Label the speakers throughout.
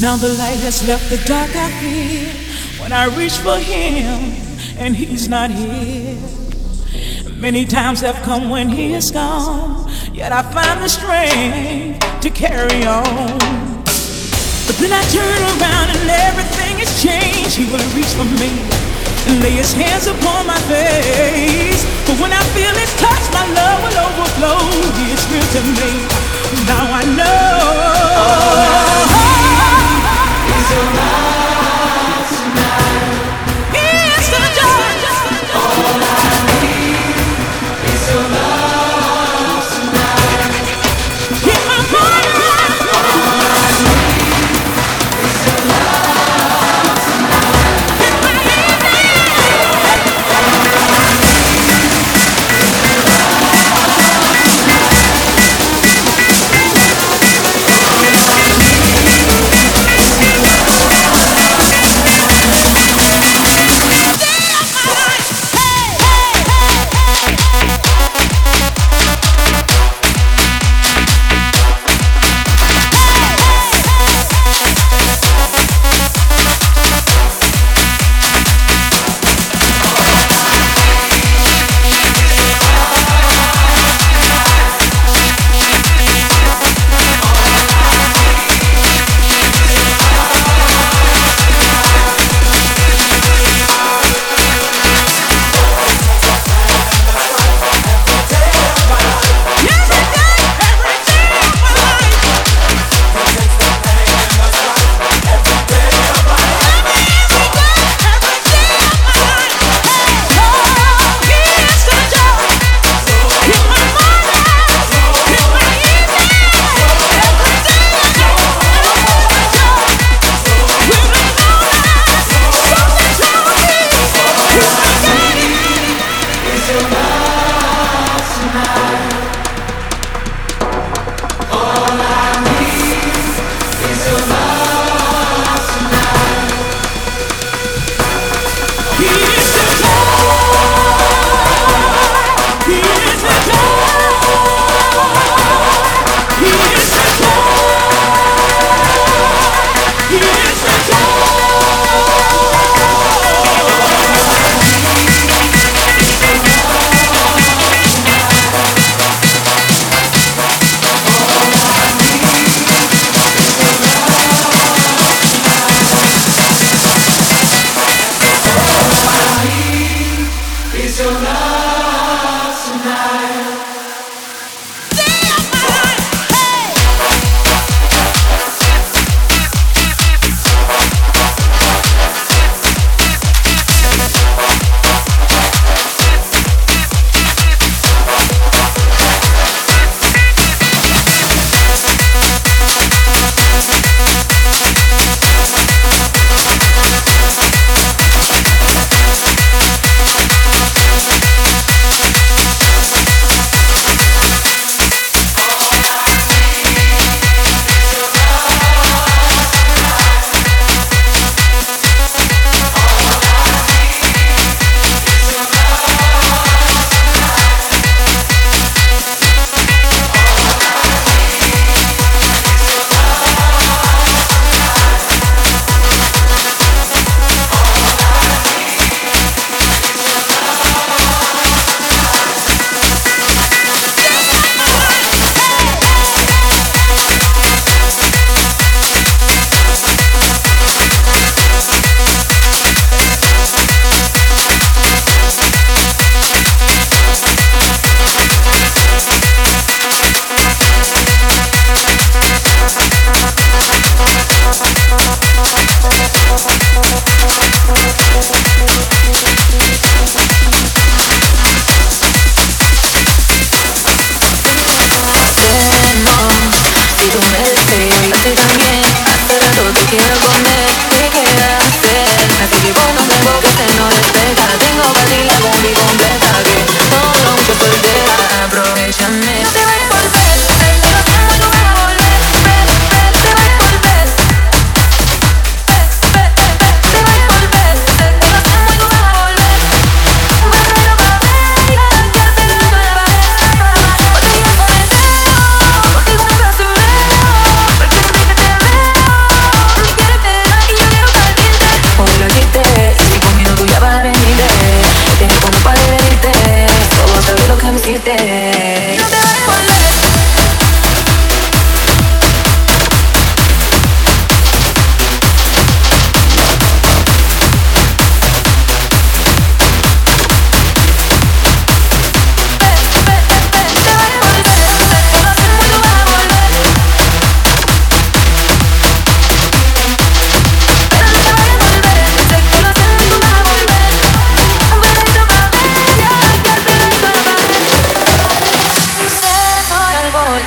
Speaker 1: Now the light has left the dark I fear when I reach for him and he's not here. Many times have come when he is gone, yet I find the strength to carry on. But then I turn around and everything has changed. He will reach for me and lay his hands upon my face. But when I feel his touch, my love will overflow. He is real to me. Now I know to my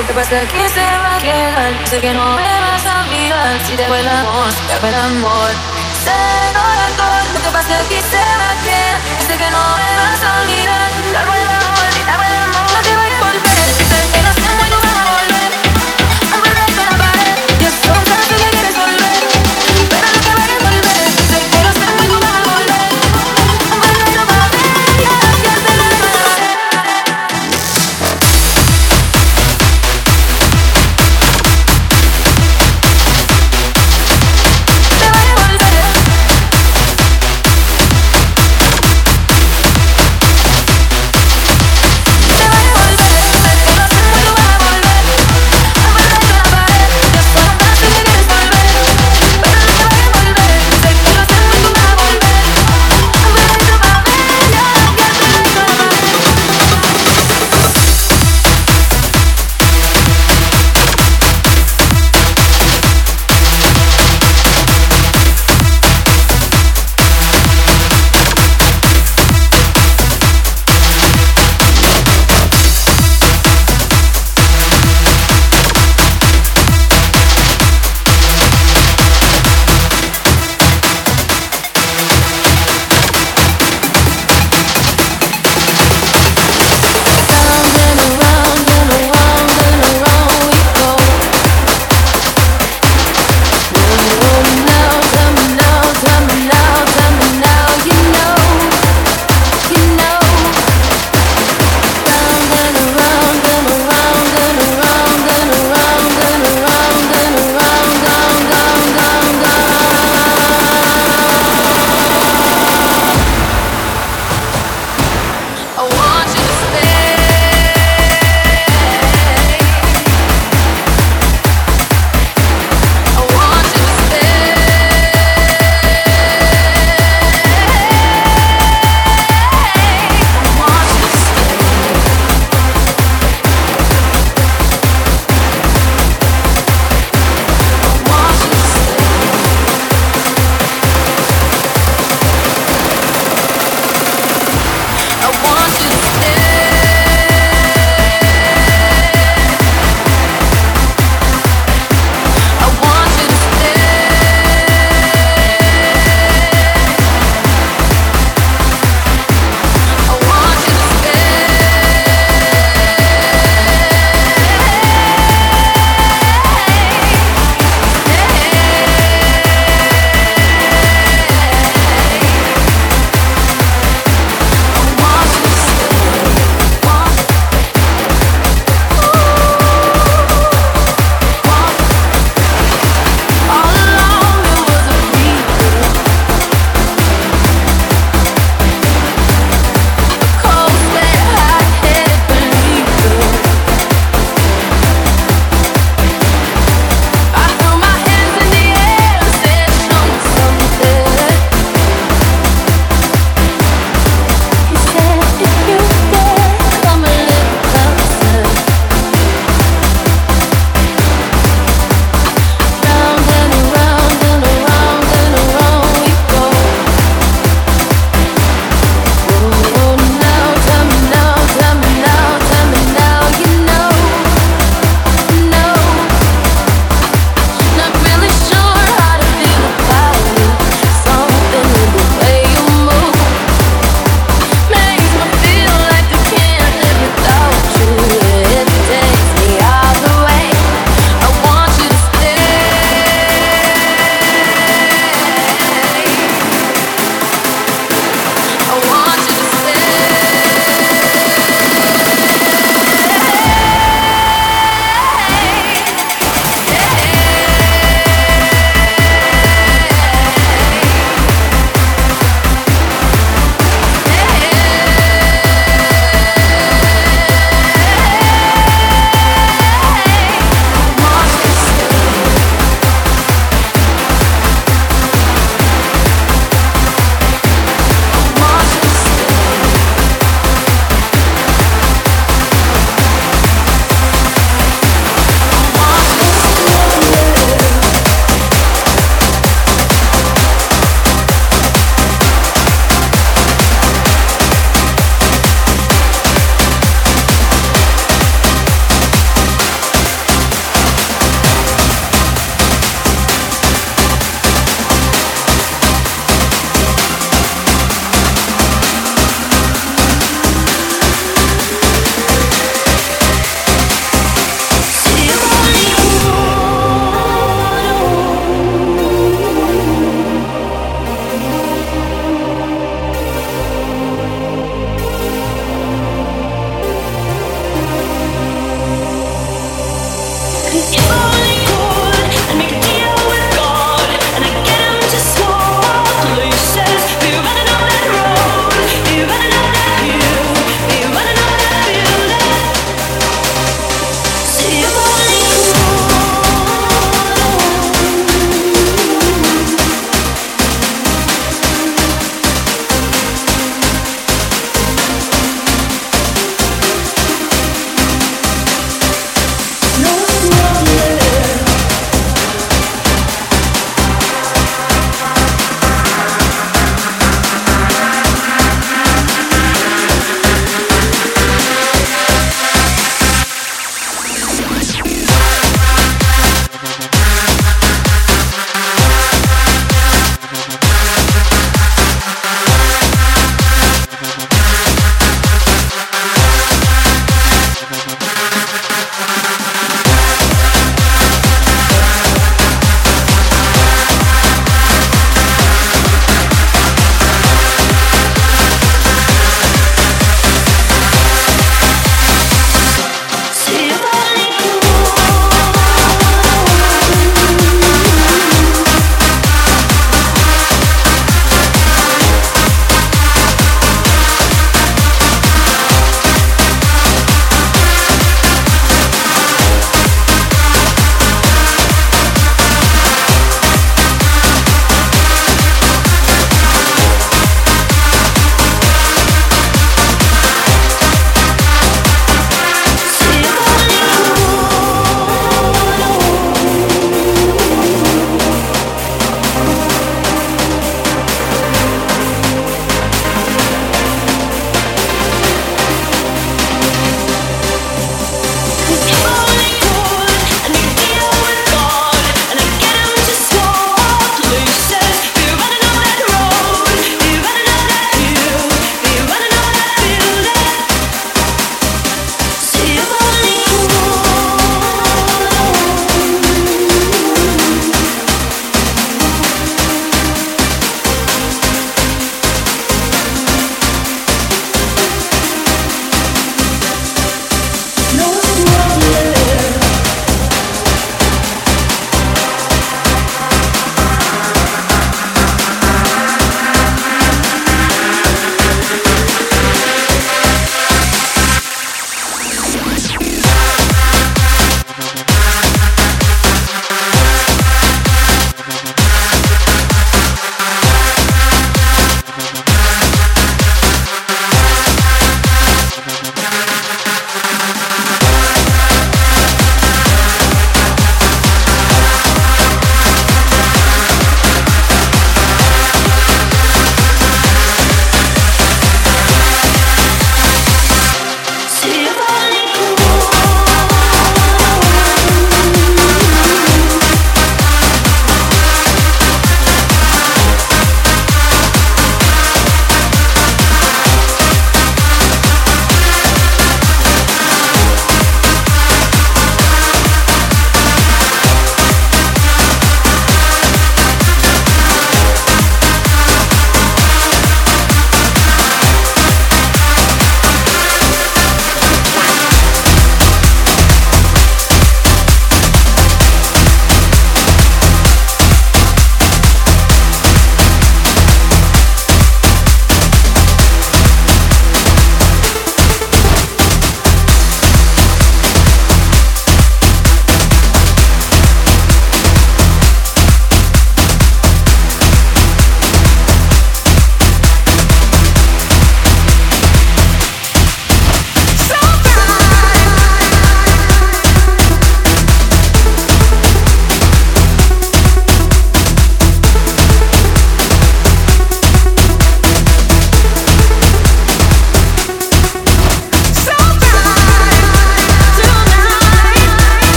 Speaker 2: He's alive.
Speaker 3: aquí se va a quedar. Sé que no me vas a olvidar. Si te el amor, te el amor. Sé alcohol, lo que pasa aquí se va a quedar. Sé que no me vas a olvidar. Te el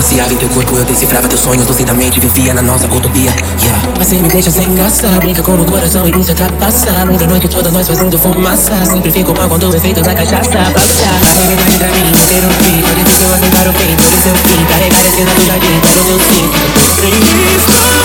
Speaker 4: passeava em teu corpo, eu decifrava teus sonhos lucidamente, vivia na nossa utopia. Yeah. Você me deixa sem graça, brinca com o coração e busca ultrapassar. Muita noite toda nós fazendo fumaça. Sempre fico mal quando o efeito da cachaça balancear. A verdade pra mim, ter um fim. Pode ser que eu aceitar o fim, o fim. Carregar a cena do jardim, todo meu sim. Minha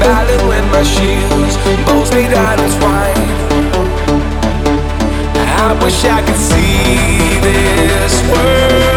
Speaker 2: Will we ever